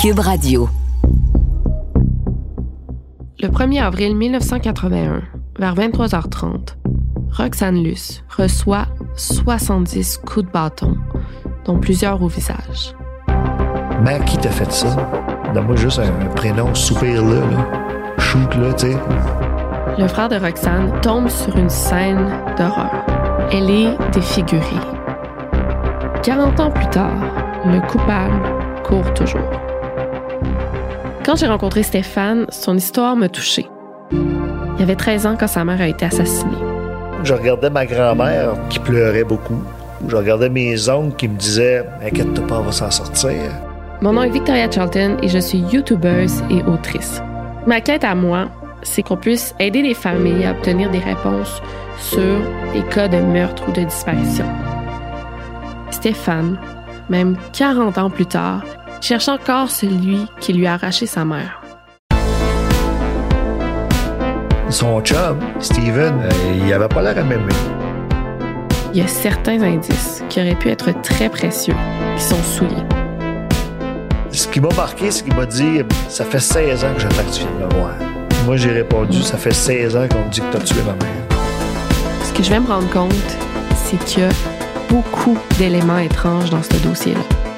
Cube Radio. Le 1er avril 1981, vers 23h30, Roxane Luce reçoit 70 coups de bâton, dont plusieurs au visage. Mère, qui t'a fait ça? Donne-moi juste un, prénom, soupir là, là. Shoot là, tu sais. Le frère de Roxane tombe sur une scène d'horreur. Elle est défigurée. 40 ans plus tard, le coupable court toujours. Quand j'ai rencontré Stéphane, son histoire me touchait. Il avait 13 ans quand sa mère a été assassinée. Je regardais ma grand-mère qui pleurait beaucoup. Je regardais mes oncles qui me disaient Inquiète-toi pas, on va s'en sortir. Mon nom est Victoria Charlton et je suis YouTubeuse et autrice. Ma quête à moi, c'est qu'on puisse aider les familles à obtenir des réponses sur les cas de meurtre ou de disparition. Stéphane, même 40 ans plus tard, cherche encore celui qui lui a arraché sa mère. Son chum, Steven, euh, il avait pas l'air à m'aimer. Il y a certains indices qui auraient pu être très précieux qui sont souillés. Ce qui m'a marqué, c'est qu'il m'a dit Ça fait 16 ans que j'attends que tu viennes me voir. Moi, j'ai répondu Ça fait 16 ans qu'on me dit que tu as tué ma mère. Ce que je vais me rendre compte, c'est qu'il y a beaucoup d'éléments étranges dans ce dossier-là.